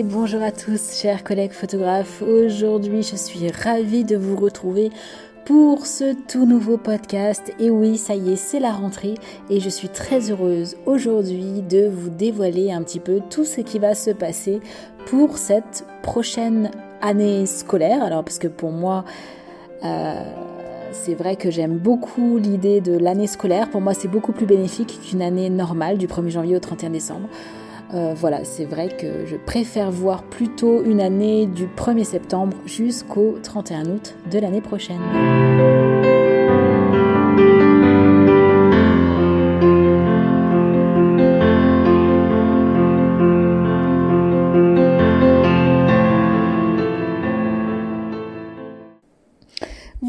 Bonjour à tous, chers collègues photographes. Aujourd'hui, je suis ravie de vous retrouver pour ce tout nouveau podcast. Et oui, ça y est, c'est la rentrée et je suis très heureuse aujourd'hui de vous dévoiler un petit peu tout ce qui va se passer pour cette prochaine année scolaire. Alors, parce que pour moi, euh, c'est vrai que j'aime beaucoup l'idée de l'année scolaire. Pour moi, c'est beaucoup plus bénéfique qu'une année normale du 1er janvier au 31 décembre. Euh, voilà, c'est vrai que je préfère voir plutôt une année du 1er septembre jusqu'au 31 août de l'année prochaine.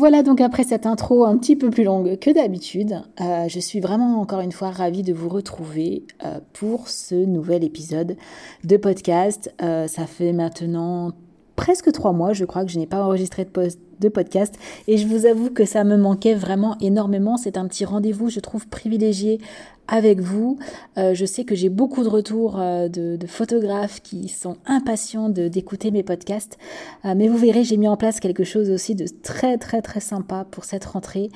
Voilà donc après cette intro un petit peu plus longue que d'habitude, euh, je suis vraiment encore une fois ravie de vous retrouver euh, pour ce nouvel épisode de podcast. Euh, ça fait maintenant presque trois mois, je crois, que je n'ai pas enregistré de, podcast et je vous avoue que ça me manquait vraiment énormément. C'est un petit rendez-vous, je trouve, privilégié avec vous. Euh, je sais que j'ai beaucoup de retours euh, de, photographes qui sont impatients d'écouter mes podcasts, euh, mais vous verrez, j'ai mis en place quelque chose aussi de très très très sympa pour cette rentrée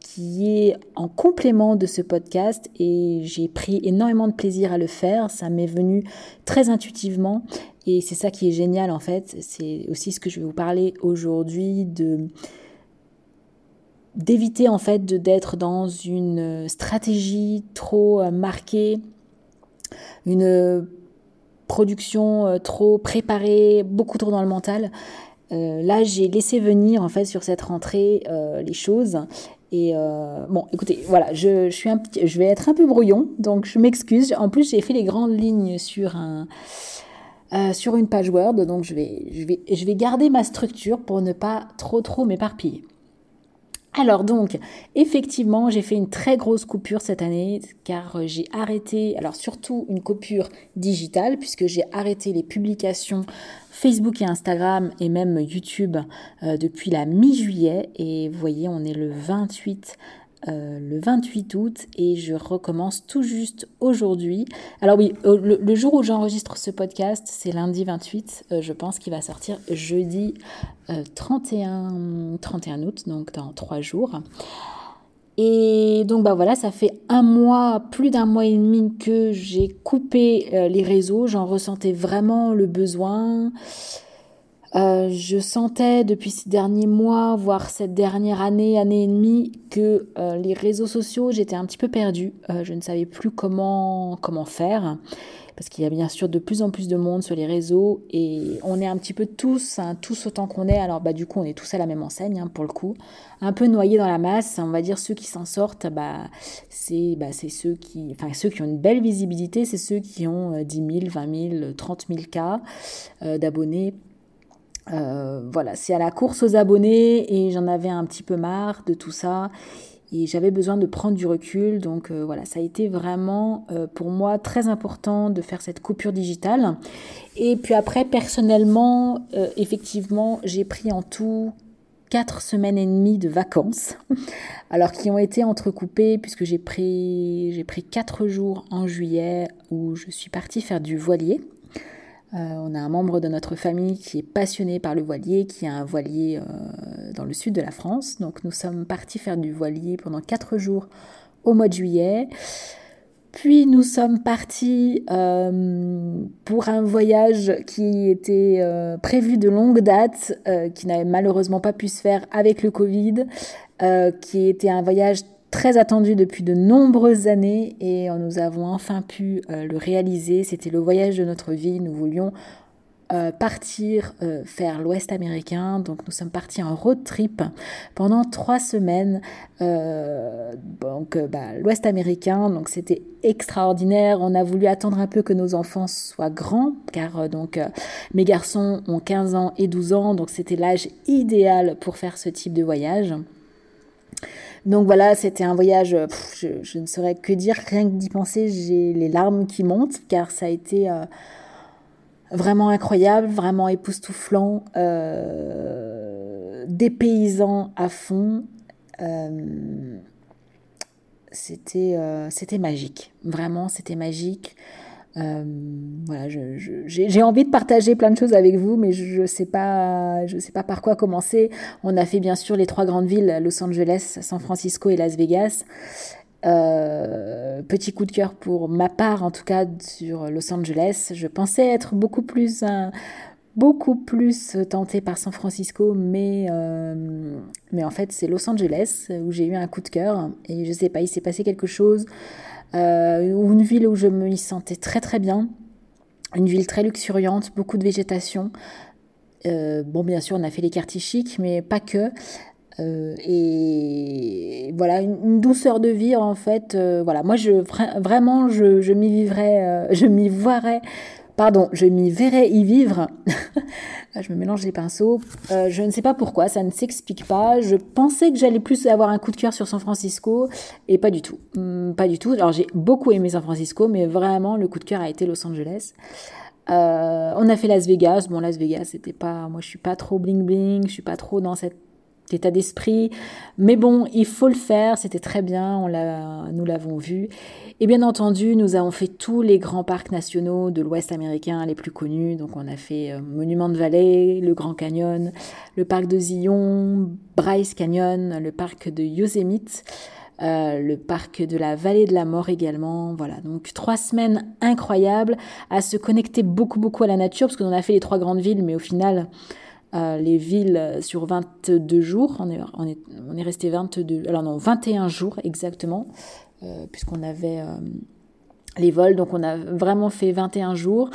qui est en complément de ce podcast et j'ai pris énormément de plaisir à le faire. Ça m'est venu très intuitivement et c'est ça qui est génial en fait. C'est aussi ce que je vais vous parler aujourd'hui de d'éviter en fait d'être dans une stratégie trop euh, marquée, une production euh, trop préparée, beaucoup trop dans le mental. Euh, là, j'ai laissé venir en fait sur cette rentrée les choses. Et bon, écoutez, voilà, je, suis un petit, je vais être un peu brouillon, donc je m'excuse. En plus, j'ai fait les grandes lignes sur un, sur une page Word, donc je vais, je vais, je vais garder ma structure pour ne pas trop trop m'éparpiller. Alors donc, effectivement, j'ai fait une très grosse coupure cette année car euh, j'ai arrêté, alors surtout une coupure digitale puisque j'ai arrêté les publications Facebook et Instagram et même YouTube euh, depuis la mi-juillet. Et vous voyez, on est le 28 euh, le 28 août et je recommence tout juste aujourd'hui. Alors oui, le, jour où j'enregistre ce podcast, c'est lundi 28. Euh, je pense qu'il va sortir jeudi 31, euh, 31 août, donc dans trois jours. Et donc bah voilà, ça fait un mois, plus d'un mois et demi que j'ai coupé les réseaux. J'en ressentais vraiment le besoin. Euh, je sentais depuis ces derniers mois, voire cette dernière année, année et demie, que euh, les réseaux sociaux, j'étais un petit peu perdue. Euh, je ne savais plus comment, comment faire. Parce qu'il y a bien sûr de plus en plus de monde sur les réseaux et on est un petit peu tous, hein, tous autant qu'on est. Alors bah du coup on est tous à la même enseigne hein, pour le coup, un peu noyés dans la masse. On va dire ceux qui s'en sortent, bah c'est bah, c'est ceux qui, enfin ceux qui ont une belle visibilité, c'est ceux qui ont 10 000, 20 000, 30 000 cas d'abonnés euh, voilà, c'est à la course aux abonnés et j'en avais un petit peu marre de tout ça et j'avais besoin de prendre du recul. Donc euh, voilà, ça a été vraiment euh, pour moi très important de faire cette coupure digitale. Et puis après, personnellement, effectivement, j'ai pris en tout quatre semaines et demie de vacances, alors qui ont été entrecoupées puisque j'ai pris j'ai pris quatre jours en juillet où je suis partie faire du voilier. Euh, on a un membre de notre famille qui est passionné par le voilier, qui a un voilier euh, dans le sud de la France. Donc nous sommes partis faire du voilier pendant quatre jours au mois de juillet. Puis nous sommes partis euh, pour un voyage qui était prévu de longue date, qui n'avait malheureusement pas pu se faire avec le Covid, qui était un voyage très attendu depuis de nombreuses années et nous avons enfin pu euh, le réaliser. C'était le voyage de notre vie. Nous voulions euh, partir euh, faire l'Ouest américain. Donc nous sommes partis en road trip pendant trois semaines. donc bah, l'Ouest américain, donc c'était extraordinaire. On a voulu attendre un peu que nos enfants soient grands, car donc mes garçons ont 15 ans et 12 ans, donc c'était l'âge idéal pour faire ce type de voyage. Donc voilà, c'était un voyage, euh, je, ne saurais que dire, rien que d'y penser, j'ai les larmes qui montent, car ça a été euh, vraiment incroyable, vraiment époustouflant, euh, dépaysant à fond. c'était, c'était magique, vraiment, c'était magique. Voilà, j'ai envie de partager plein de choses avec vous, mais je sais pas, je sais pas par quoi commencer. On a fait bien sûr les trois grandes villes, Los Angeles, San Francisco et Las Vegas. Euh, petit coup de cœur pour ma part, en tout cas sur Los Angeles. Je pensais être beaucoup plus, euh, beaucoup plus tentée par San Francisco, mais, euh, mais en fait c'est Los Angeles où j'ai eu un coup de cœur et je sais pas, il s'est passé quelque chose ou une ville où je me sentais très très bien, une ville très luxuriante, beaucoup de végétation. bon, bien sûr, on a fait les quartiers chics, mais pas que. Euh, et voilà, une, douceur de vivre en fait. Euh, voilà, moi je vraiment je, je m'y vivrais, euh, je m'y voirais, pardon, je m'y verrais y vivre. Ah, je me mélange les pinceaux. je ne sais pas pourquoi, ça ne s'explique pas. Je pensais que j'allais plus avoir un coup de cœur sur San Francisco et pas du tout, hmm, pas du tout. Alors j'ai beaucoup aimé San Francisco, mais vraiment le coup de cœur a été Los Angeles. on a fait Las Vegas. Bon, Las Vegas, c'était pas. Moi, je suis pas trop bling bling. Je suis pas trop dans cette état d'esprit. Mais bon, il faut le faire, c'était très bien, on l'a, nous l'avons vu. Et bien entendu, nous avons fait tous les grands parcs nationaux de l'Ouest américain les plus connus. Donc on a fait euh, Monument de Valley, le Grand Canyon, le parc de Zion, Bryce Canyon, le parc de Yosemite. Euh, le parc de la vallée de la mort également. Voilà, donc trois semaines incroyables à se connecter beaucoup beaucoup à la nature parce qu'on a fait les trois grandes villes, mais au final, les villes sur 22 jours. On est, resté 22, alors non, 21 jours exactement, euh, puisqu'on avait euh, les vols. Donc on a vraiment fait 21 jours.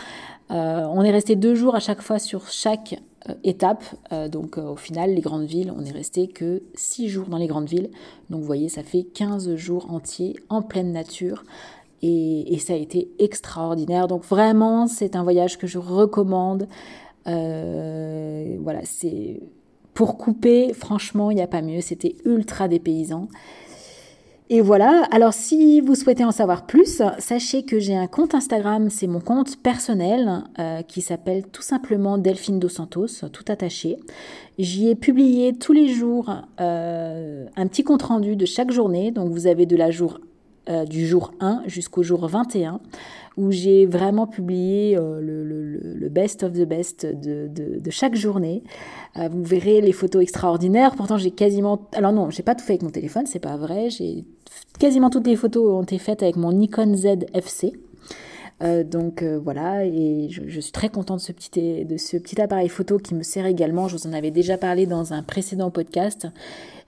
Euh, on est resté deux jours à chaque fois sur chaque étape. donc au final, les grandes villes, on est resté que 6 jours dans les grandes villes. Donc vous voyez, ça fait 15 jours entiers en pleine nature. Et ça a été extraordinaire. Donc vraiment, c'est un voyage que je recommande. Euh, voilà, c'est pour couper, franchement, il n'y a pas mieux. C'était ultra dépaysant. Et voilà, alors si vous souhaitez en savoir plus, sachez que j'ai un compte Instagram, c'est mon compte personnel euh, qui s'appelle tout simplement Delphine Dos Santos, tout attaché. J'y ai publié tous les jours euh, un petit compte rendu de chaque journée, donc vous avez de la jour, du jour 1 jusqu'au jour 21 où j'ai vraiment publié euh, le, best of the best de, chaque journée. Euh, vous verrez les photos extraordinaires. Pourtant, j'ai quasiment. Alors, non, j'ai pas tout fait avec mon téléphone, c'est pas vrai. J'ai quasiment toutes les photos ont été faites avec mon Nikon Z FC. Euh, donc voilà, et je, suis très contente de ce, petit, de ce petit appareil photo qui me sert également. Je vous en avais déjà parlé dans un précédent podcast.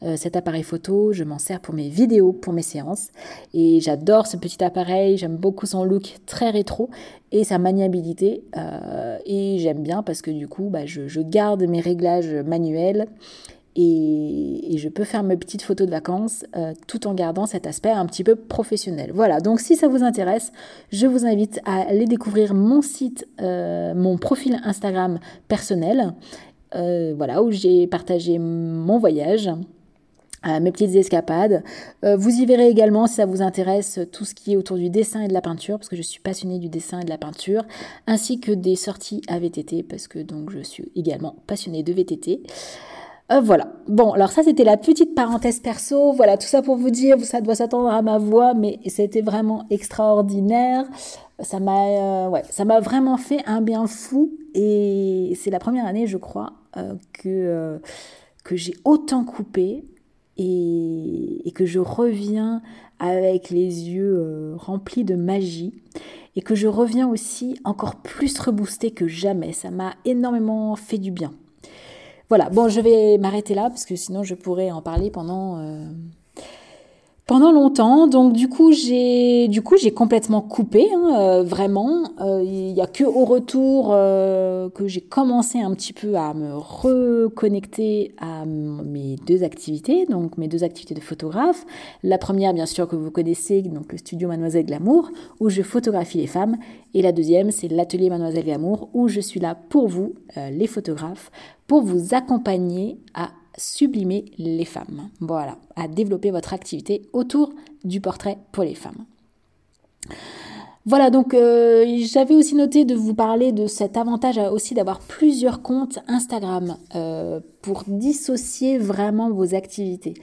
Euh, cet appareil photo, je m'en sers pour mes vidéos, pour mes séances. Et j'adore ce petit appareil, j'aime beaucoup son look très rétro et sa maniabilité. Euh, et j'aime bien parce que du coup, bah, je, garde mes réglages manuels. Et, je peux faire mes petites photos de vacances euh, tout en gardant cet aspect un petit peu professionnel. Voilà, donc si ça vous intéresse, je vous invite à aller découvrir mon site, mon profil Instagram personnel, voilà, où j'ai partagé mon voyage, mes petites escapades. Euh, vous y verrez également, si ça vous intéresse, tout ce qui est autour du dessin et de la peinture, parce que je suis passionnée du dessin et de la peinture, ainsi que des sorties à VTT, parce que donc je suis également passionnée de VTT. Euh, voilà. Bon, alors ça c'était la petite parenthèse perso. Voilà, tout ça pour vous dire, ça doit s'attendre à ma voix, mais c'était vraiment extraordinaire. Ça m'a, euh, ouais, ça m'a vraiment fait un bien fou. Et c'est la première année, je crois, que que j'ai autant coupé et, que je reviens avec les yeux euh, remplis de magie et que je reviens aussi encore plus reboosté que jamais. Ça m'a énormément fait du bien. Voilà, bon, je vais m'arrêter là parce que sinon je pourrais en parler pendant, euh, pendant longtemps. Donc du coup j'ai du coup j'ai complètement coupé hein, euh, vraiment. Euh, il n'y a que au retour euh, que j'ai commencé un petit peu à me reconnecter à mes deux activités, donc mes deux activités de photographe. La première bien sûr que vous connaissez, donc le studio Mademoiselle Glamour où je photographie les femmes, et la deuxième c'est l'atelier Mademoiselle Glamour où je suis là pour vous les photographes pour vous accompagner à sublimer les femmes. Voilà, à développer votre activité autour du portrait pour les femmes. Voilà, donc euh, j'avais aussi noté de vous parler de cet avantage aussi d'avoir plusieurs comptes Instagram euh, pour dissocier vraiment vos activités.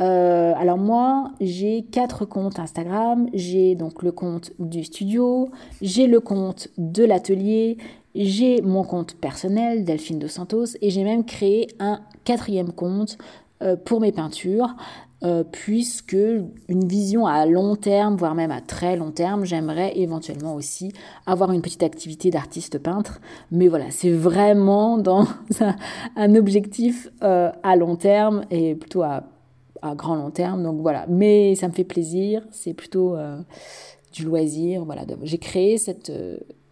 Euh, alors moi, j'ai quatre comptes Instagram. J'ai donc le compte du studio, j'ai le compte de l'atelier, j'ai mon compte personnel, Delphine Dos Santos, et j'ai même créé un quatrième compte euh, pour mes peintures. Euh, puisque une vision à long terme, voire même à très long terme, j'aimerais éventuellement aussi avoir une petite activité d'artiste peintre. Mais voilà, c'est vraiment dans un, objectif euh, à long terme et plutôt à, grand long terme. Donc voilà, mais ça me fait plaisir, c'est plutôt du loisir. Voilà, j'ai créé cette,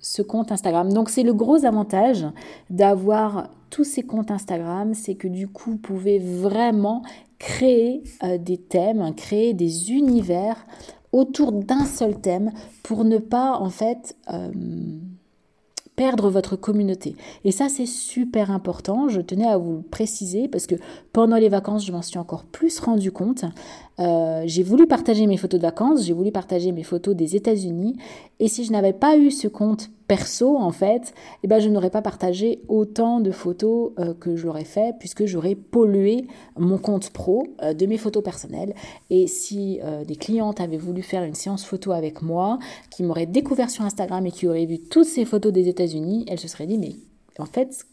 ce compte Instagram. Donc c'est le gros avantage d'avoir tous ces comptes Instagram, c'est que du coup, vous pouvez vraiment créer euh, des thèmes, créer des univers autour d'un seul thème pour ne pas en fait euh, perdre votre communauté. Et ça, c'est super important. Je tenais à vous préciser parce que pendant les vacances, je m'en suis encore plus rendu compte. Euh, j'ai voulu partager mes photos de vacances, j'ai voulu partager mes photos des États-Unis. Et si je n'avais pas eu ce compte perso, en fait, eh ben, je n'aurais pas partagé autant de photos euh, que j'aurais fait puisque j'aurais pollué mon compte pro euh, de mes photos personnelles. Et si des clientes avaient voulu faire une séance photo avec moi, qui m'auraient découvert sur Instagram et qui auraient vu toutes ces photos des États-Unis, elles se seraient dit, mais en fait,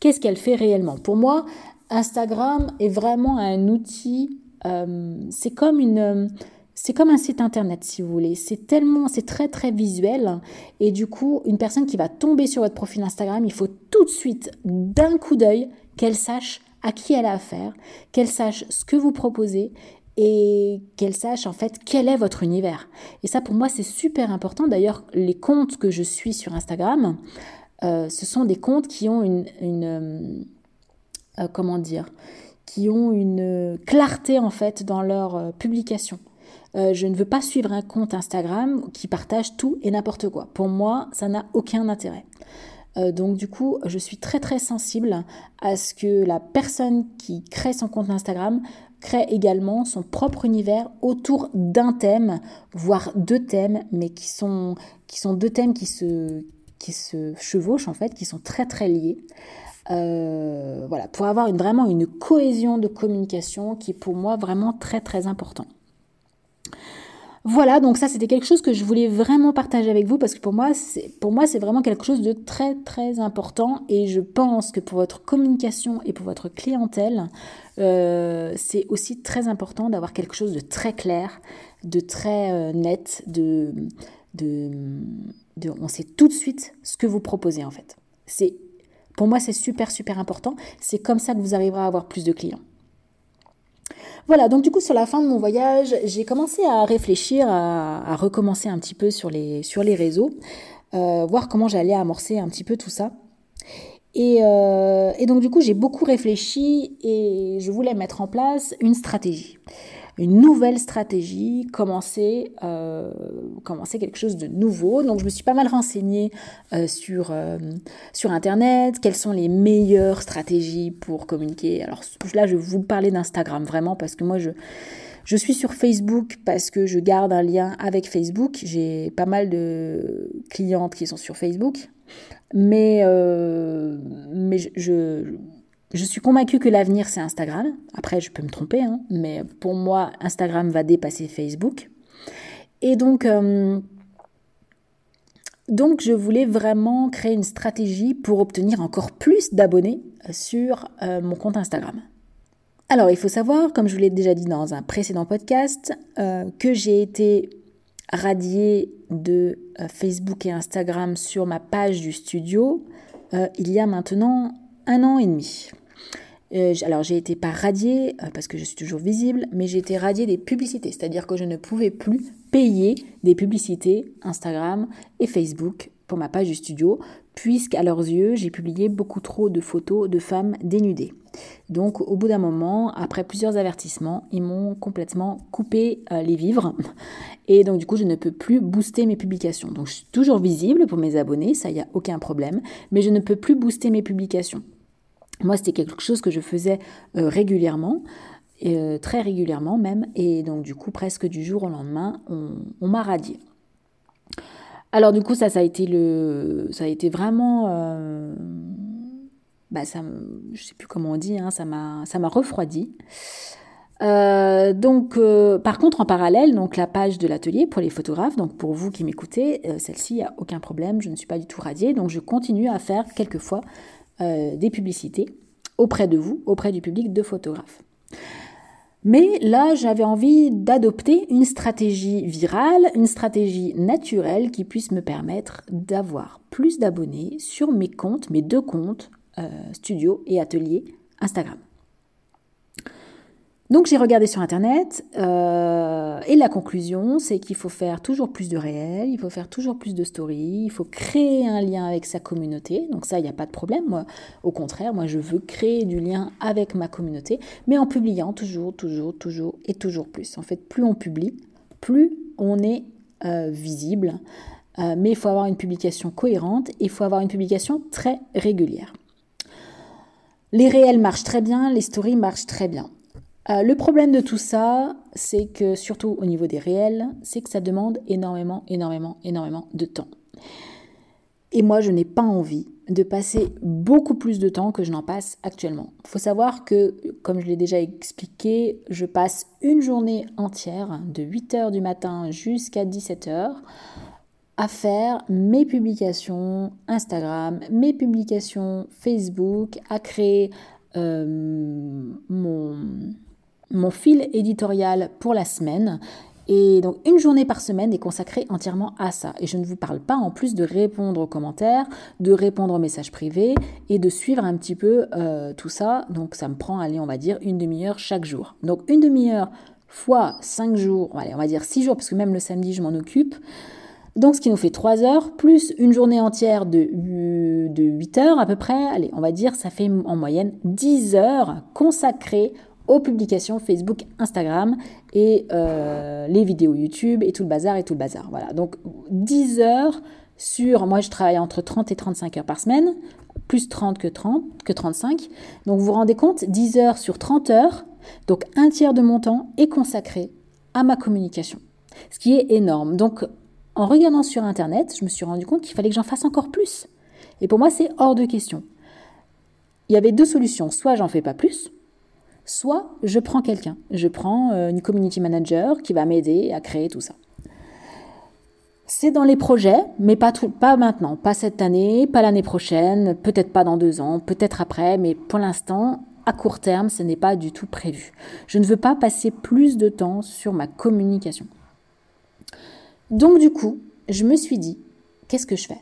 qu'est-ce qu'elle fait réellement? Pour moi, Instagram est vraiment un outil euh, c'est comme une c'est comme un site internet si vous voulez. C'est tellement, c'est très très visuel. Et du coup, une personne qui va tomber sur votre profil Instagram, il faut tout de suite, d'un coup d'œil, qu'elle sache à qui elle a affaire, qu'elle sache ce que vous proposez et qu'elle sache en fait quel est votre univers. Et ça pour moi c'est super important. D'ailleurs, les comptes que je suis sur Instagram, euh, ce sont des comptes qui ont une, une euh, comment dire, qui ont une clarté en fait dans leur euh, publication. Euh, je ne veux pas suivre un compte Instagram qui partage tout et n'importe quoi. Pour moi, ça n'a aucun intérêt. Euh, donc du coup, je suis très très sensible à ce que la personne qui crée son compte Instagram crée également son propre univers autour d'un thème, voire deux thèmes, mais qui sont, qui sont deux thèmes qui se, qui se chevauchent en fait, qui sont très très liés. Euh, voilà, pour avoir vraiment une cohésion de communication qui est pour moi vraiment très très important. Voilà, donc ça c'était quelque chose que je voulais vraiment partager avec vous parce que pour moi c'est pour moi c'est vraiment quelque chose de très très important et je pense que pour votre communication et pour votre clientèle euh, c'est aussi très important d'avoir quelque chose de très clair, de très euh, net, de, de, de on sait tout de suite ce que vous proposez en fait. C'est pour moi, c'est super, super important. C'est comme ça que vous arriverez à avoir plus de clients. Voilà, donc du coup, sur la fin de mon voyage, j'ai commencé à réfléchir, à, recommencer un petit peu sur les, réseaux, euh, voir comment j'allais amorcer un petit peu tout ça. Euh, et donc du coup, j'ai beaucoup réfléchi et je voulais mettre en place une stratégie une nouvelle stratégie, commencer, euh, commencer quelque chose de nouveau. Donc je me suis pas mal renseignée euh, sur, euh, sur Internet, quelles sont les meilleures stratégies pour communiquer? Alors là, je vais vous parler d'Instagram vraiment parce que moi, je... Suis sur Facebook parce que je garde un lien avec Facebook. J'ai pas mal de clientes qui sont sur Facebook. Mais, je suis convaincue que l'avenir, c'est Instagram. Après, je peux me tromper, hein, mais pour moi, Instagram va dépasser Facebook. Et donc, euh, donc, je voulais vraiment créer une stratégie pour obtenir encore plus d'abonnés sur euh, mon compte Instagram. Alors, il faut savoir, comme je vous l'ai déjà dit dans un précédent podcast, euh, que j'ai été radiée de Facebook et Instagram sur ma page du studio il y a maintenant un an et demi. Euh, alors j'ai été pas radiée euh, parce que je suis toujours visible, mais j'ai été radiée des publicités, c'est-à-dire que je ne pouvais plus payer des publicités Instagram et Facebook pour ma page du studio, puisqu'à leurs yeux, j'ai publié beaucoup trop de photos de femmes dénudées. Donc au bout d'un moment, après plusieurs avertissements, ils m'ont complètement coupé euh, les vivres. Et donc du coup, je ne peux plus booster mes publications. Donc je suis toujours visible pour mes abonnés, ça, il n'y a aucun problème, mais je ne peux plus booster mes publications. Moi, c'était quelque chose que je faisais euh, régulièrement, euh, très régulièrement même, et donc du coup, presque du jour au lendemain, on, m'a radié. Alors du coup, ça, ça a été le, ça a été vraiment, euh, bah ça, je sais plus comment on dit, hein, ça m'a, ça m'a refroidi. Euh, donc, par contre, en parallèle, donc la page de l'atelier pour les photographes, donc pour vous qui m'écoutez, celle-ci, il n'y a aucun problème, je ne suis pas du tout radiée, donc je continue à faire quelquefois des publicités auprès de vous, auprès du public de photographes. Mais là, j'avais envie d'adopter une stratégie virale, une stratégie naturelle qui puisse me permettre d'avoir plus d'abonnés sur mes comptes, mes deux comptes, studio et atelier Instagram. Donc j'ai regardé sur Internet euh, et la conclusion, c'est qu'il faut faire toujours plus de réel, il faut faire toujours plus de stories, il faut créer un lien avec sa communauté. Donc ça, il n'y a pas de problème. Moi, au contraire, moi, je veux créer du lien avec ma communauté, mais en publiant toujours, toujours, toujours et toujours plus. En fait, plus on publie, plus on est euh, visible. Euh, mais il faut avoir une publication cohérente et il faut avoir une publication très régulière. Les réels marchent très bien, les stories marchent très bien. Euh, le problème de tout ça, c'est que surtout au niveau des réels, c'est que ça demande énormément, énormément, énormément de temps. Et moi, je n'ai pas envie de passer beaucoup plus de temps que je n'en passe actuellement. Il faut savoir que, comme je l'ai déjà expliqué, je passe une journée entière, de 8h du matin jusqu'à 17h, à faire mes publications Instagram, mes publications Facebook, à créer euh, mon mon fil éditorial pour la semaine. Et donc une journée par semaine est consacrée entièrement à ça. Et je ne vous parle pas en plus de répondre aux commentaires, de répondre aux messages privés et de suivre un petit peu euh, tout ça. Donc ça me prend, allez, on va dire une demi-heure chaque jour. Donc une demi-heure fois cinq jours, allez, on va dire six jours, parce que même le samedi je m'en occupe. Donc ce qui nous fait trois heures, plus une journée entière de, de 8 heures à peu près. Allez, on va dire ça fait en moyenne 10 heures consacrées aux publications Facebook, Instagram et euh, les vidéos YouTube et tout le bazar et tout le bazar. Voilà, donc 10 heures sur, moi je travaille entre 30 et 35 heures par semaine, plus 30 que 30, que 35. Donc vous vous rendez compte, 10 heures sur 30 heures, donc un tiers de mon temps est consacré à ma communication, ce qui est énorme. Donc en regardant sur Internet, je me suis rendu compte qu'il fallait que j'en fasse encore plus. Et pour moi, c'est hors de question. Il y avait deux solutions. Soit j'en fais pas plus, soit je prends quelqu'un, je prends euh, une community manager qui va m'aider à créer tout ça. C'est dans les projets, mais pas, pas maintenant, pas cette année, pas l'année prochaine, peut-être pas dans deux ans, peut-être après, mais pour l'instant, à court terme, ce n'est pas du tout prévu. Je ne veux pas passer plus de temps sur ma communication. Donc du coup, je me suis dit, qu'est-ce que je fais?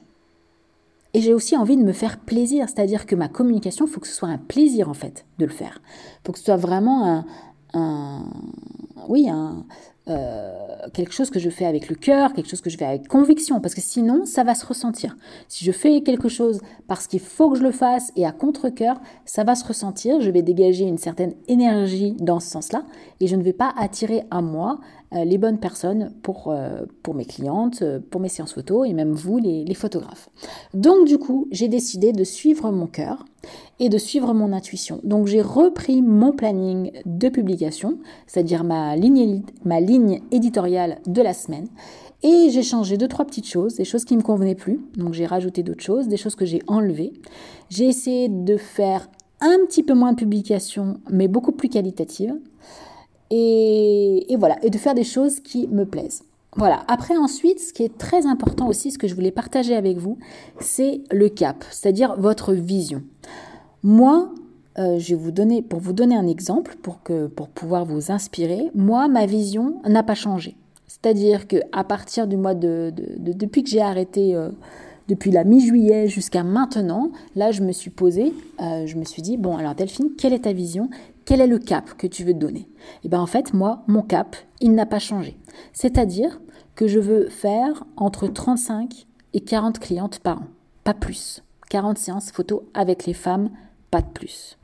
Et j'ai aussi envie de me faire plaisir, c'est-à-dire que ma communication, il faut que ce soit un plaisir en fait de le faire. Il faut que ce soit vraiment un, oui, un, euh, quelque chose que je fais avec le cœur, quelque chose que je fais avec conviction, parce que sinon, ça va se ressentir. Si je fais quelque chose parce qu'il faut que je le fasse et à contre-cœur, ça va se ressentir, je vais dégager une certaine énergie dans ce sens-là, et je ne vais pas attirer à moi les bonnes personnes pour, euh, pour mes clientes, euh, pour mes séances photos et même vous, les, les photographes. Donc du coup, j'ai décidé de suivre mon cœur et de suivre mon intuition. Donc j'ai repris mon planning de publication, c'est-à-dire ma ligne, ma ligne éditoriale de la semaine. Et j'ai changé deux, trois petites choses, des choses qui ne me convenaient plus. Donc j'ai rajouté d'autres choses, des choses que j'ai enlevées. J'ai essayé de faire un petit peu moins de publications, mais beaucoup plus qualitatives et, voilà, et de faire des choses qui me plaisent. Voilà. Après, ensuite, ce qui est très important aussi, ce que je voulais partager avec vous, c'est le cap, c'est-à-dire votre vision. Moi, euh, je vais vous donner, pour vous donner un exemple, pour, que, pour pouvoir vous inspirer, moi, ma vision n'a pas changé. C'est-à-dire que à partir du mois de, depuis que j'ai arrêté, euh, depuis la mi-juillet jusqu'à maintenant, là, je me suis posée, euh, je me suis dit bon, alors Delphine, quelle est ta vision? Quel est le cap que tu veux te donner? Et eh bien en fait, moi, mon cap, il n'a pas changé. C'est-à-dire que je veux faire entre 35 et 40 clientes par an, pas plus. 40 séances photos avec les femmes, pas de plus.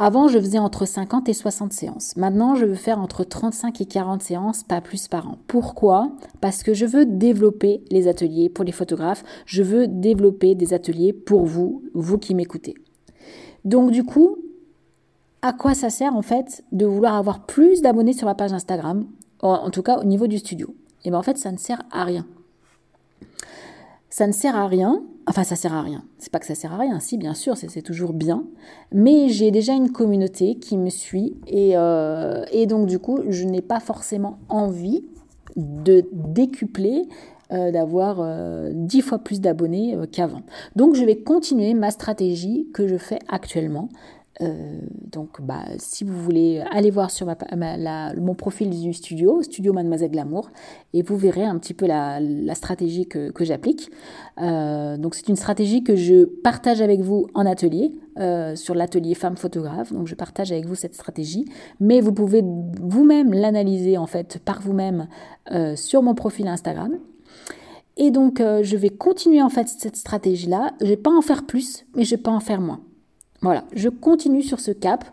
Avant, je faisais entre 50 et 60 séances. Maintenant, je veux faire entre 35 et 40 séances, pas plus par an. Pourquoi? Parce que je veux développer les ateliers pour les photographes. Je veux développer des ateliers pour vous, vous qui m'écoutez. Donc du coup, à quoi ça sert en fait de vouloir avoir plus d'abonnés sur la page Instagram, en, tout cas au niveau du studio? Et bien en fait, ça ne sert à rien. ça ne sert à rien. Enfin, ça sert à rien. C'est pas que ça sert à rien. Si, bien sûr, c'est toujours bien. Mais j'ai déjà une communauté qui me suit et, euh, donc du coup, je n'ai pas forcément envie de décupler euh, d'avoir euh, dix fois plus d'abonnés qu'avant. Donc je vais continuer ma stratégie que je fais actuellement. Donc bah, si vous voulez aller voir sur mon profil du studio, Studio Mademoiselle Glamour, et vous verrez un petit peu la, stratégie que, j'applique. donc c'est une stratégie que je partage avec vous en atelier, sur l'atelier femme photographe. Donc je partage avec vous cette stratégie, mais vous pouvez vous-même l'analyser en fait par vous-même sur mon profil Instagram. Et donc, euh, je vais continuer en fait cette stratégie-là. Je vais pas en faire plus, mais je vais pas en faire moins. Voilà, je continue sur ce cap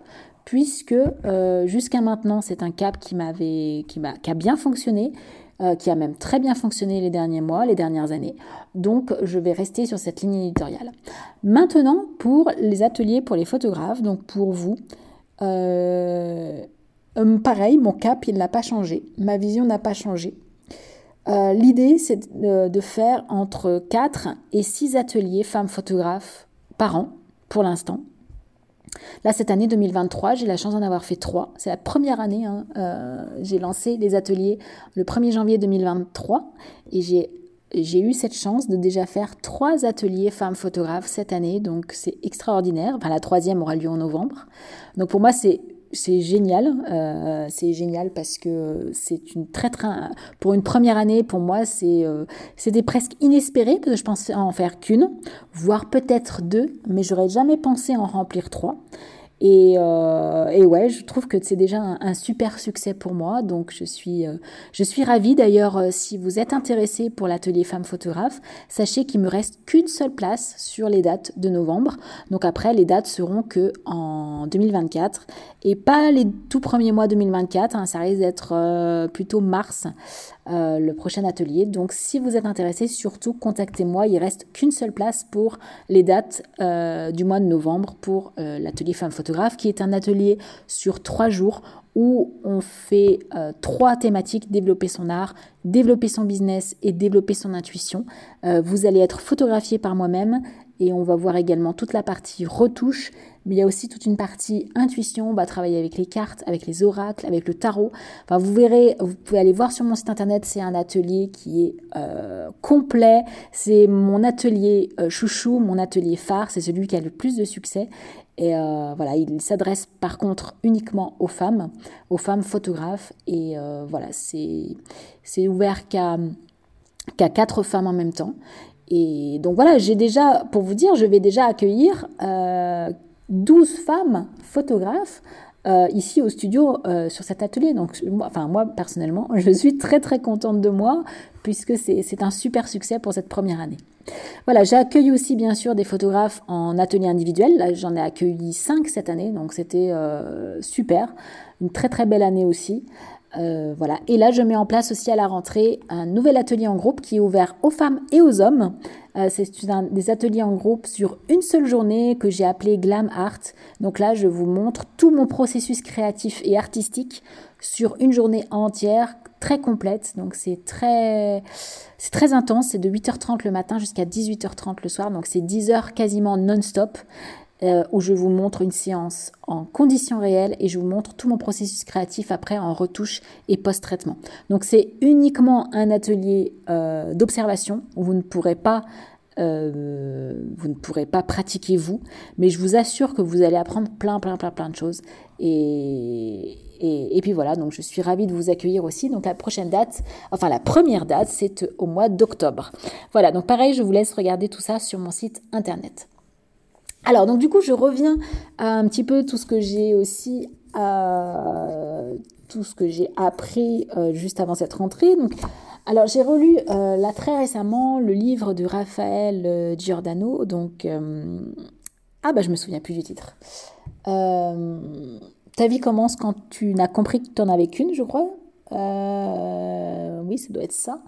puisque euh, jusqu'à maintenant, c'est un cap qui m'avait, qui, m'a, qui a bien fonctionné, euh, qui a même très bien fonctionné les derniers mois, les dernières années. Donc, je vais rester sur cette ligne éditoriale. Maintenant, pour les ateliers pour les photographes, donc pour vous, pareil, mon cap, il n'a pas changé, ma vision n'a pas changé. Euh, l'idée, c'est de, faire entre 4 et 6 ateliers femmes photographes par an, pour l'instant. Là, cette année 2023, j'ai la chance d'en avoir fait 3. C'est la première année. Hein, euh, j'ai lancé les ateliers le 1er janvier 2023 et j'ai j'ai eu cette chance de déjà faire trois ateliers femmes photographes cette année, donc c'est extraordinaire. Enfin, la troisième aura lieu en novembre. Donc pour moi, c'est c'est génial, euh, c'est génial parce que c'est une très très pour une première année pour moi c'est euh, c'était presque inespéré parce que je pensais en faire qu'une, voire peut-être deux, mais j'aurais jamais pensé en remplir trois. Euh, et, ouais, je trouve que c'est déjà un, super succès pour moi. Donc je suis, euh, je suis ravie. D'ailleurs, euh, si vous êtes intéressé pour l'atelier femme photographe, sachez qu'il me reste qu'une seule place sur les dates de novembre. Donc après, les dates seront que en 2024 et pas les tout premiers mois 2024. Hein, ça risque d'être plutôt mars euh, le prochain atelier. Donc si vous êtes intéressé, surtout contactez-moi. Il reste qu'une seule place pour les dates euh, du mois de novembre pour euh, l'atelier femme photographe, qui est un atelier sur trois jours où on fait trois thématiques, développer son art, développer son business et développer son intuition. vous allez être photographié par moi-même et on va voir également toute la partie retouche, mais il y a aussi toute une partie intuition. On va travailler avec les cartes, avec les oracles, avec le tarot. Enfin, vous verrez, vous pouvez aller voir sur mon site internet, c'est un atelier qui est euh, complet. C'est mon atelier euh, chouchou, mon atelier phare, c'est celui qui a le plus de succès. Et euh, voilà, il s'adresse par contre uniquement aux femmes, aux femmes photographes. Et voilà, c'est ouvert qu'à qu'à quatre femmes en même temps. Et donc voilà, j'ai déjà, pour vous dire, je vais déjà accueillir euh, 12 femmes photographes euh, ici au studio euh, sur cet atelier. Donc, moi, enfin, moi, personnellement, je suis très très contente de moi puisque c'est un super succès pour cette première année. Voilà, j'ai accueilli aussi bien sûr des photographes en atelier individuel. Là, j'en ai accueilli 5 cette année, donc c'était euh, super. Une très très belle année aussi. Euh, voilà. Et là, je mets en place aussi à la rentrée un nouvel atelier en groupe qui est ouvert aux femmes et aux hommes. Euh, c'est des ateliers en groupe sur une seule journée que j'ai appelé Glam Art. Donc là, je vous montre tout mon processus créatif et artistique sur une journée entière, très complète. Donc c'est très, très intense. C'est de 8h30 le matin jusqu'à 18h30 le soir. Donc c'est 10 heures quasiment non-stop. Euh, où je vous montre une séance en conditions réelles et je vous montre tout mon processus créatif après en retouche et post-traitement. Donc c'est uniquement un atelier euh, d'observation où vous ne pourrez pas euh, vous ne pourrez pas pratiquer vous, mais je vous assure que vous allez apprendre plein, plein, plein, plein de choses. Et, et, et, puis voilà, donc je suis ravie de vous accueillir aussi. Donc la prochaine date, enfin la première date, c'est au mois d'octobre. Voilà, donc pareil, je vous laisse regarder tout ça sur mon site internet. Alors, donc du coup, je reviens à un petit peu tout ce que j'ai aussi, euh, tout ce que j'ai appris euh, juste avant cette rentrée. Donc, alors, j'ai relu euh, là très récemment le livre de Raphaël Giordano. Donc, ah bah je me souviens plus du titre. Ta vie commence quand tu n'as compris que tu n'en avais qu'une, je crois. oui, ça doit être ça.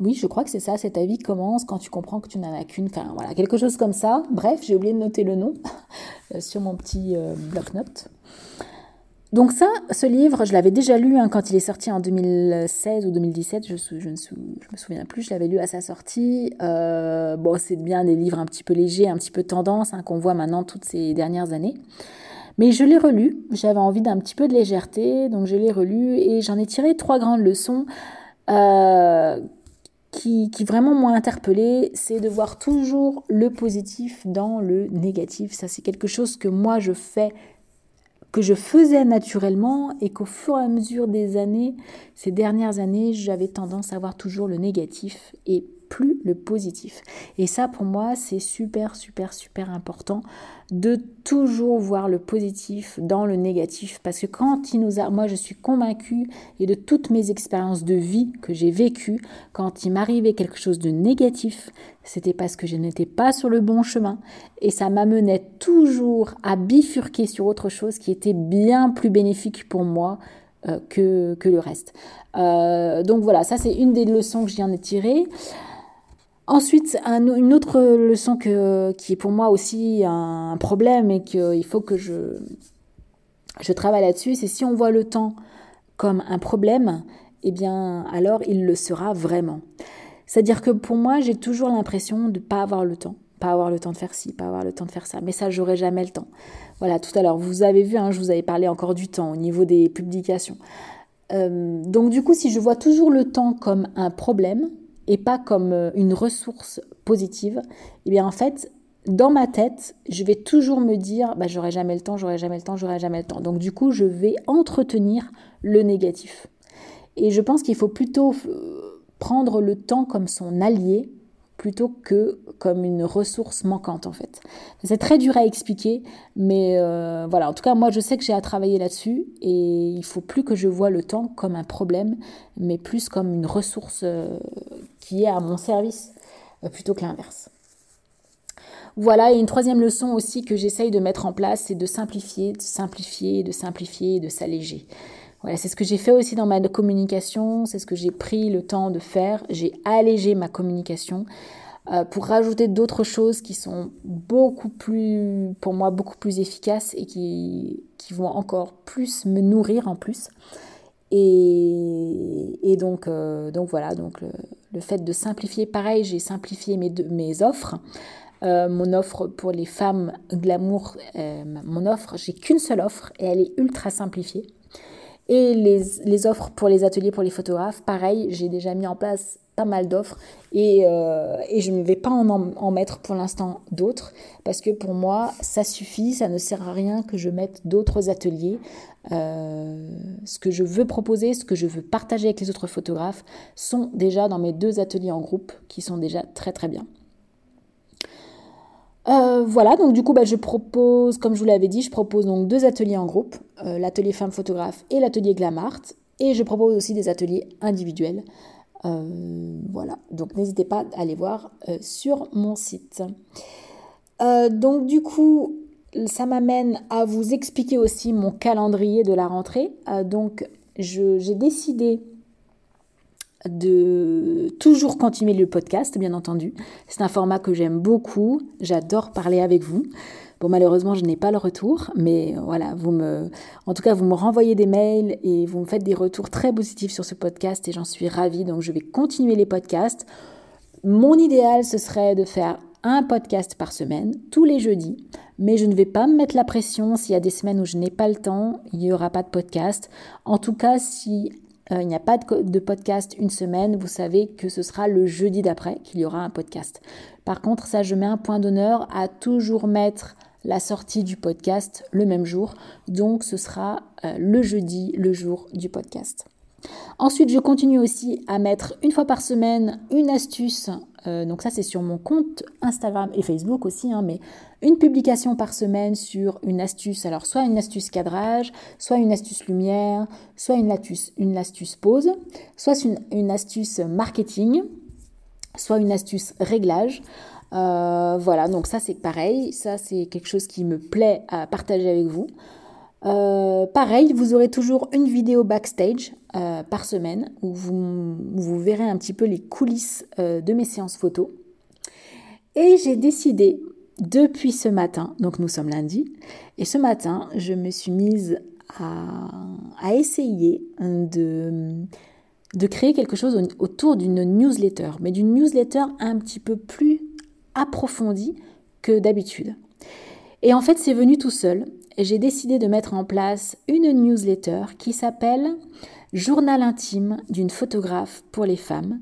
Oui, je crois que c'est ça, cette avis commence quand tu comprends que tu n'en as qu'une. Enfin, voilà, quelque chose comme ça. Bref, j'ai oublié de noter le nom euh, sur mon petit euh, bloc-notes. Donc ça, ce livre, je l'avais déjà lu hein, quand il est sorti en 2016 ou 2017, je, ne me souviens plus, je l'avais lu à sa sortie. Euh, bon, c'est bien des livres un petit peu légers, un petit peu tendance, hein, qu'on voit maintenant toutes ces dernières années. Mais je l'ai relu, j'avais envie d'un petit peu de légèreté, donc je l'ai relu et j'en ai tiré trois grandes leçons qui, qui, vraiment m'ont interpellée. C'est de voir toujours le positif dans le négatif. Ça, c'est quelque chose que moi je fais que je faisais naturellement et qu'au fur et à mesure des années, ces dernières années, j'avais tendance à voir toujours le négatif et plus le positif. Et ça, pour moi, c'est super, super, super important de toujours voir le positif dans le négatif. Parce que quand il nous a, moi, je suis convaincue, et de toutes mes expériences de vie que j'ai vécues, quand il m'arrivait quelque chose de négatif, c'était parce que je n'étais pas sur le bon chemin. Et ça m'amenait toujours à bifurquer sur autre chose qui était bien plus bénéfique pour moi euh, que, que, le reste. Euh, donc voilà, ça c'est une des leçons que je viens de tirer. Ensuite, une autre leçon que, qui est pour moi aussi un problème et qu'il faut que je, je travaille là-dessus, c'est si on voit le temps comme un problème, eh bien alors il le sera vraiment. C'est-à-dire que pour moi, j'ai toujours l'impression de ne pas avoir le temps. Pas avoir le temps de faire ci, pas avoir le temps de faire ça. Mais ça, j'aurai jamais le temps. Voilà, tout à l'heure, vous avez vu, hein, je vous avais parlé encore du temps au niveau des publications. Euh, donc du coup, si je vois toujours le temps comme un problème, et pas comme euh, une ressource positive, eh bien en fait, dans ma tête, je vais toujours me dire bah, j'aurai jamais le temps, j'aurai jamais le temps, j'aurai jamais le temps. Donc du coup, je vais entretenir le négatif. Et je pense qu'il faut plutôt euh, prendre le temps comme son allié plutôt que comme une ressource manquante en fait. C'est très dur à expliquer, mais euh, voilà, en tout cas moi je sais que j'ai à travailler là-dessus et il faut plus que je vois le temps comme un problème, mais plus comme une ressource qui est à mon service euh, plutôt que l'inverse. Voilà, et une troisième leçon aussi que j'essaye de mettre en place, c'est de simplifier, de simplifier, de simplifier, de s'alléger. Voilà, c'est ce que j'ai fait aussi dans ma communication, c'est ce que j'ai pris le temps de faire. J'ai allégé ma communication euh, pour rajouter d'autres choses qui sont beaucoup plus, pour moi, beaucoup plus efficaces et qui, qui vont encore plus me nourrir en plus. Et, et donc, euh, donc voilà, donc le, fait de simplifier, pareil, j'ai simplifié mes, mes offres. Euh, mon offre pour les femmes glamour, mon offre, j'ai qu'une seule offre et elle est ultra simplifiée. Et les, les, offres pour les ateliers pour les photographes, pareil, j'ai déjà mis en place pas mal d'offres et, euh, et, je ne vais pas en, en mettre pour l'instant d'autres parce que pour moi, ça suffit, ça ne sert à rien que je mette d'autres ateliers. Euh, ce que je veux proposer, ce que je veux partager avec les autres photographes sont déjà dans mes deux ateliers en groupe qui sont déjà très très bien. Euh, voilà, donc du coup, bah, je propose, comme je vous l'avais dit, je propose donc deux ateliers en groupe, l'atelier femme photographe et l'atelier Glamart, et je propose aussi des ateliers individuels. Euh, voilà, donc n'hésitez pas à aller voir sur mon site. donc du coup, ça m'amène à vous expliquer aussi mon calendrier de la rentrée. donc j'ai décidé de toujours continuer le podcast, bien entendu. C'est un format que j'aime beaucoup. J'adore parler avec vous. Malheureusement, je n'ai pas le retour, mais voilà, vous me, en tout cas, vous me renvoyez des mails et vous me faites des retours très positifs sur ce podcast et j'en suis ravie. Donc, je vais continuer les podcasts. Mon idéal, ce serait de faire un podcast par semaine, tous les jeudis, mais je ne vais pas me mettre la pression s'il y a des semaines où je n'ai pas le temps, il n'y aura pas de podcast. En tout cas, si euh, il n'y a pas de, podcast une semaine, vous savez que ce sera le jeudi d'après qu'il y aura un podcast. Par contre, ça, je mets un point d'honneur à toujours mettre la sortie du podcast le même jour. Donc, ce sera euh, le jeudi, le jour du podcast. Ensuite, je continue aussi à mettre une fois par semaine une astuce. Euh, donc ça, c'est sur mon compte Instagram et Facebook aussi, hein, mais une publication par semaine sur une astuce. Alors, soit une astuce cadrage, soit une astuce lumière, soit une astuce, une pause, soit une astuce marketing, soit une astuce réglage. Euh, voilà, donc ça c'est pareil, ça c'est quelque chose qui me plaît à partager avec vous. Euh, pareil, vous aurez toujours une vidéo backstage euh, par semaine où vous, vous, verrez un petit peu les coulisses de mes séances photo. Et j'ai décidé depuis ce matin, donc nous sommes lundi, et ce matin, je me suis mise à, essayer de créer quelque chose autour d'une newsletter, mais d'une newsletter un petit peu plus approfondie que d'habitude. Et en fait, c'est venu tout seul. J'ai décidé de mettre en place une newsletter qui s'appelle Journal intime d'une photographe pour les femmes.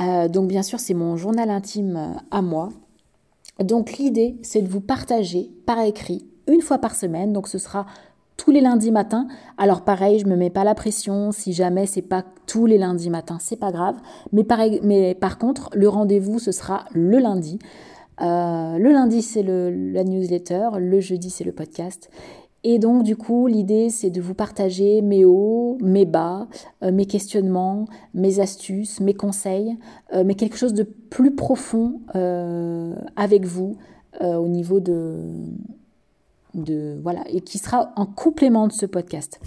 Euh, donc bien sûr, c'est mon journal intime euh, à moi. Donc l'idée, c'est de vous partager par écrit une fois par semaine. Donc ce sera les lundis matins. Alors pareil, je me mets pas la pression. Si jamais c'est pas tous les lundis matins, c'est pas grave. Mais par, mais par contre, le rendez-vous ce sera le lundi. Euh, le lundi c'est la newsletter, le jeudi c'est le podcast. Et donc, du coup, l'idée, c'est de vous partager mes hauts, mes bas, euh, mes questionnements, mes astuces, mes conseils, euh, mais quelque chose de plus profond avec vous au niveau de, de. Voilà, et qui sera en complément de ce podcast.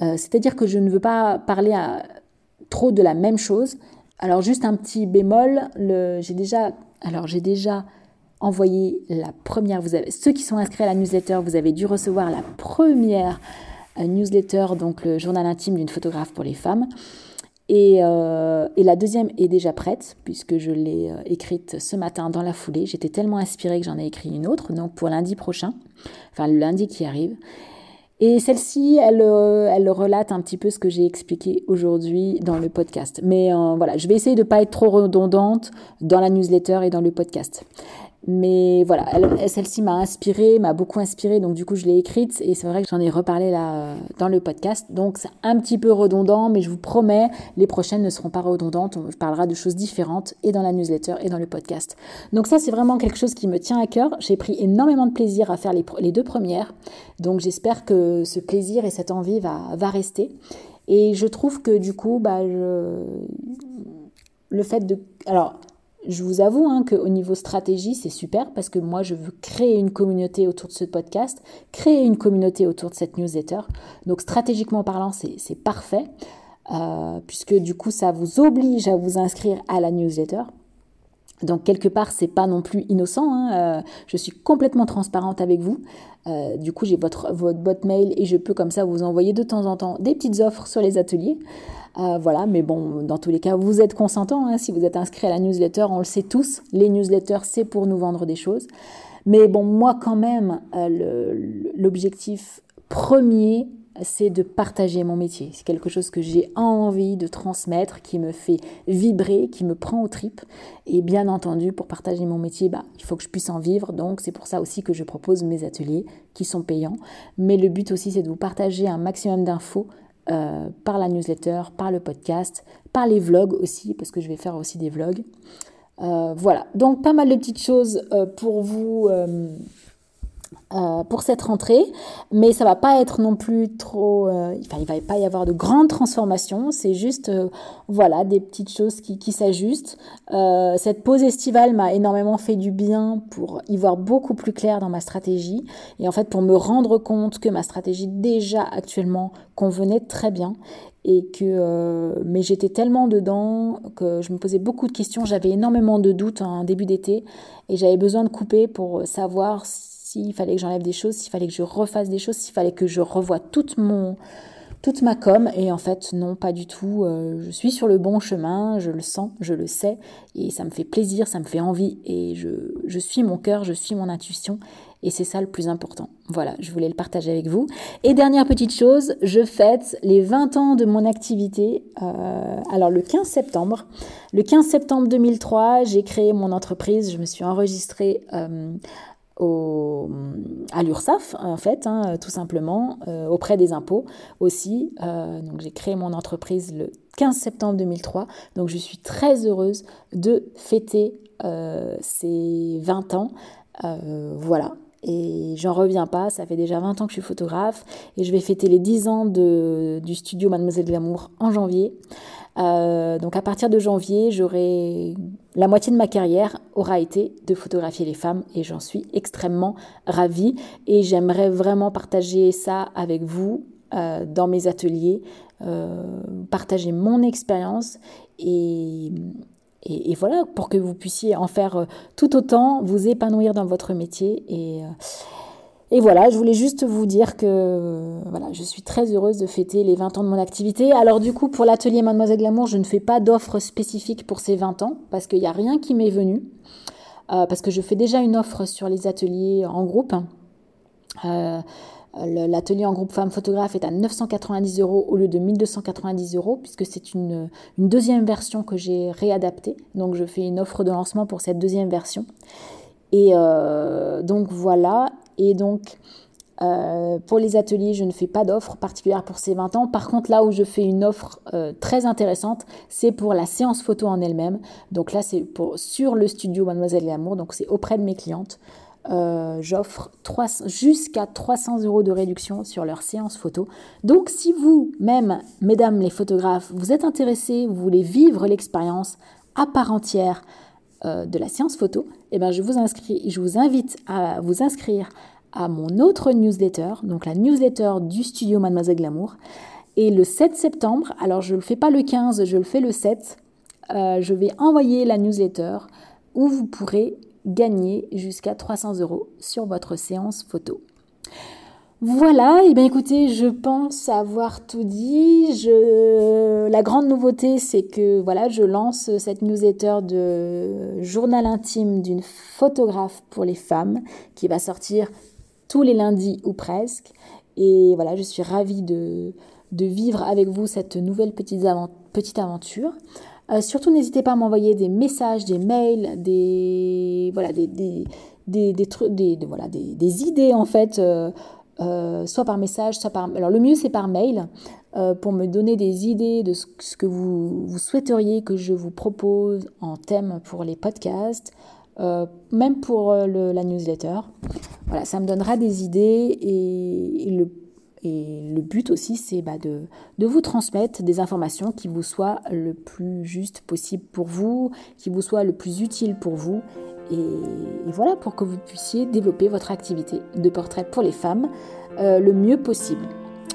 C'est-à-dire que je ne veux pas parler à, trop de la même chose. Alors, juste un petit bémol, j'ai déjà. Alors, j'ai déjà envoyé la première. Vous avez, ceux qui sont inscrits à la newsletter, vous avez dû recevoir la première euh, newsletter, donc le journal intime d'une photographe pour les femmes. Et, euh, et, la deuxième est déjà prête, puisque je l'ai euh, écrite ce matin dans la foulée. J'étais tellement inspirée que j'en ai écrit une autre, donc pour lundi prochain, enfin le lundi qui arrive. Et celle-ci, elle, elle relate un petit peu ce que j'ai expliqué aujourd'hui dans le podcast. Mais voilà, je vais essayer de ne pas être trop redondante dans la newsletter et dans le podcast. Mais voilà, celle-ci m'a inspirée, m'a beaucoup inspirée, donc du coup je l'ai écrite et c'est vrai que j'en ai reparlé là dans le podcast. Donc c'est un petit peu redondant, mais je vous promets, les prochaines ne seront pas redondantes. On parlera de choses différentes et dans la newsletter et dans le podcast. Donc ça c'est vraiment quelque chose qui me tient à cœur. J'ai pris énormément de plaisir à faire les, les deux premières, donc j'espère que ce plaisir et cette envie va, va rester. Et je trouve que du coup, bah, le fait de... Alors, je vous avoue hein, qu'au niveau stratégie, c'est super parce que moi, je veux créer une communauté autour de ce podcast, créer une communauté autour de cette newsletter. Donc, stratégiquement parlant, c'est parfait, euh, puisque du coup, ça vous oblige à vous inscrire à la newsletter. Donc quelque part, c'est pas non plus innocent. Hein, euh, je suis complètement transparente avec vous. Euh, du coup, j'ai votre, votre boîte mail et je peux comme ça vous envoyer de temps en temps des petites offres sur les ateliers. Euh, voilà, mais bon, dans tous les cas, vous êtes consentant. Hein, si vous êtes inscrit à la newsletter, on le sait tous. Les newsletters, c'est pour nous vendre des choses. Mais bon, moi quand même, l'objectif premier, c'est de partager mon métier. C'est quelque chose que j'ai envie de transmettre, qui me fait vibrer, qui me prend aux tripes. Et bien entendu, pour partager mon métier, bah, il faut que je puisse en vivre. Donc c'est pour ça aussi que je propose mes ateliers qui sont payants. Mais le but aussi, c'est de vous partager un maximum d'infos euh, par la newsletter, par le podcast, par les vlogs aussi, parce que je vais faire aussi des vlogs. Euh, voilà, donc pas mal de petites choses euh, pour vous euh, pour cette rentrée, mais ça va pas être non plus trop. Euh, enfin, il va pas y avoir de grandes transformations. C'est juste, euh, voilà, des petites choses qui, qui s'ajustent. cette pause estivale m'a énormément fait du bien pour y voir beaucoup plus clair dans ma stratégie et en fait pour me rendre compte que ma stratégie déjà actuellement convenait très bien et que mais j'étais tellement dedans que je me posais beaucoup de questions, j'avais énormément de doutes en début d'été et j'avais besoin de couper pour savoir s'il fallait que j'enlève des choses, s'il fallait que je refasse des choses, s'il fallait que je revoie toute mon toute ma com. Et en fait non pas du tout. Euh, je suis sur le bon chemin je le sens je le sais. Et ça me fait plaisir ça me fait envie. Et je, je suis mon cœur je suis mon intuition. Et c'est ça le plus important. Voilà je voulais le partager avec vous. Et dernière petite chose je fête les 20 ans de mon activité. Euh, alors le 15 septembre le 15 septembre 2003 j'ai créé mon entreprise. Je me suis enregistrée euh, à l'URSSAF, en fait, hein, tout simplement, euh, auprès des impôts aussi. Euh, donc j'ai créé mon entreprise le 15 septembre 2003. Donc je suis très heureuse de fêter euh, ces 20 ans. voilà. Et j'en reviens pas, ça fait déjà 20 ans que je suis photographe et je vais fêter les 10 ans de, du studio Mademoiselle Glamour en janvier. Euh, donc à partir de janvier, j'aurai la moitié de ma carrière aura été de photographier les femmes et j'en suis extrêmement ravie. Et j'aimerais vraiment partager ça avec vous euh, dans mes ateliers, euh, partager mon expérience et, et, voilà pour que vous puissiez en faire tout autant, vous épanouir dans votre métier et Et voilà, je voulais juste vous dire que voilà, je suis très heureuse de fêter les 20 ans de mon activité. Alors du coup, pour l'atelier Mademoiselle Glamour, je ne fais pas d'offre spécifique pour ces 20 ans parce qu'il n'y a rien qui m'est venu. Euh, parce que je fais déjà une offre sur les ateliers en groupe. Euh, l'atelier en groupe femmes photographes est à 990 euros au lieu de 1290 euros puisque c'est une, deuxième version que j'ai réadaptée. Donc je fais une offre de lancement pour cette deuxième version. Et euh, donc voilà. Et donc euh, pour les ateliers, je ne fais pas d'offre particulière pour ces 20 ans. Par contre, là où je fais une offre euh, très intéressante, c'est pour la séance photo en elle-même. Donc là, c'est sur le studio Mademoiselle L'amour. Donc c'est auprès de mes clientes. Euh, j'offre jusqu'à 300 euros de réduction sur leur séance photo. Donc si vous, même, mesdames les photographes, vous êtes intéressés, vous voulez vivre l'expérience à part entière de la séance photo, eh ben je, vous inscris, je vous invite à vous inscrire à mon autre newsletter, donc la newsletter du studio Mademoiselle Glamour. Et le 7 septembre, alors je ne le fais pas le 15, je le fais le 7, euh, je vais envoyer la newsletter où vous pourrez gagner jusqu'à 300 euros sur votre séance photo. Voilà, et bien écoutez, je pense avoir tout dit. La grande nouveauté, c'est que voilà, je lance cette newsletter de journal intime d'une photographe pour les femmes qui va sortir tous les lundis ou presque. Et voilà, je suis ravie de, de vivre avec vous cette nouvelle petite, aventure. Euh, surtout, n'hésitez pas à m'envoyer des messages, des mails, des, voilà, des, des, des, des, voilà, des, des, idées en fait, euh, euh, soit par message, soit par... Alors le mieux c'est par mail, pour me donner des idées de ce, que vous, souhaiteriez que je vous propose en thème pour les podcasts, même pour la newsletter. Voilà, ça me donnera des idées et, le, et le, but aussi, c'est bah, de, de, vous transmettre des informations qui vous soient le plus juste possible pour vous, qui vous soient le plus utile pour vous. Et, voilà, pour que vous puissiez développer votre activité de portrait pour les femmes euh, le mieux possible.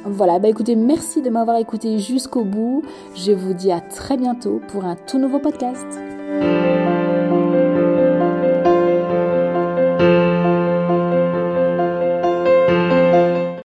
Voilà, bah écoutez, merci de m'avoir écouté jusqu'au bout. Je vous dis à très bientôt pour un tout nouveau podcast.